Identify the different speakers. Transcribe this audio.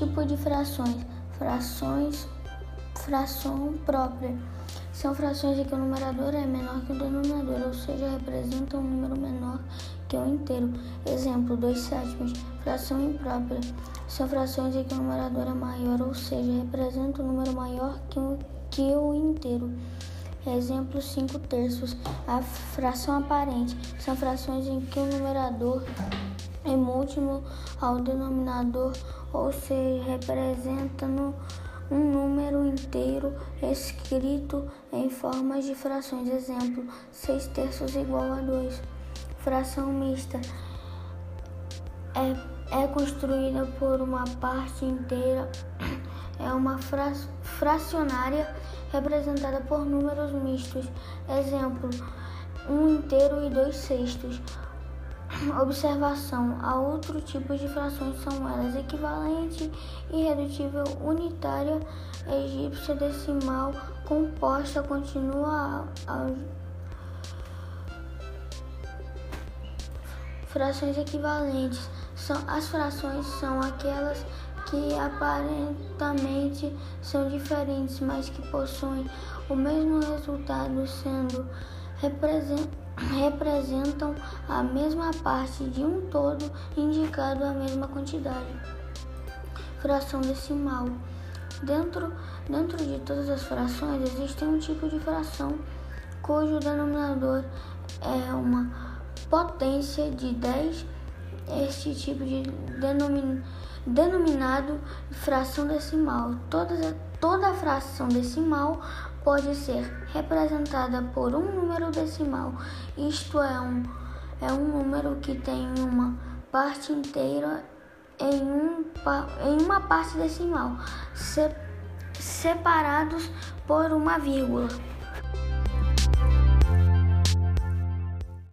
Speaker 1: Tipo de frações. Frações, fração própria. São frações em que o numerador é menor que o denominador, ou seja, representam um número menor que o inteiro. Exemplo, 2 sétimos. Fração imprópria. São frações em que o numerador é maior, ou seja, representa um número maior que o, que o inteiro. Exemplo, 5 terços. A fração aparente. São frações em que o numerador é múltiplo ao denominador, ou seja, representa no um número inteiro escrito em formas de frações. Exemplo, 6 terços igual a 2. Fração mista é, é construída por uma parte inteira, é uma fra, fracionária representada por números mistos. Exemplo, 1 um inteiro e 2 sextos. Observação: há outro tipo de frações são elas equivalente, irredutível, unitária, egípcia, decimal, composta, continua a, a frações equivalentes. São, as frações são aquelas que aparentemente são diferentes, mas que possuem o mesmo resultado, sendo representadas representam a mesma parte de um todo indicado a mesma quantidade. Fração decimal. Dentro, dentro de todas as frações existe um tipo de fração cujo denominador é uma potência de 10. Este tipo de denomin, denominado fração decimal. Toda, toda fração decimal pode ser representada por um número decimal, isto é, um, é um número que tem uma parte inteira em, um, em uma parte decimal, se, separados por uma vírgula.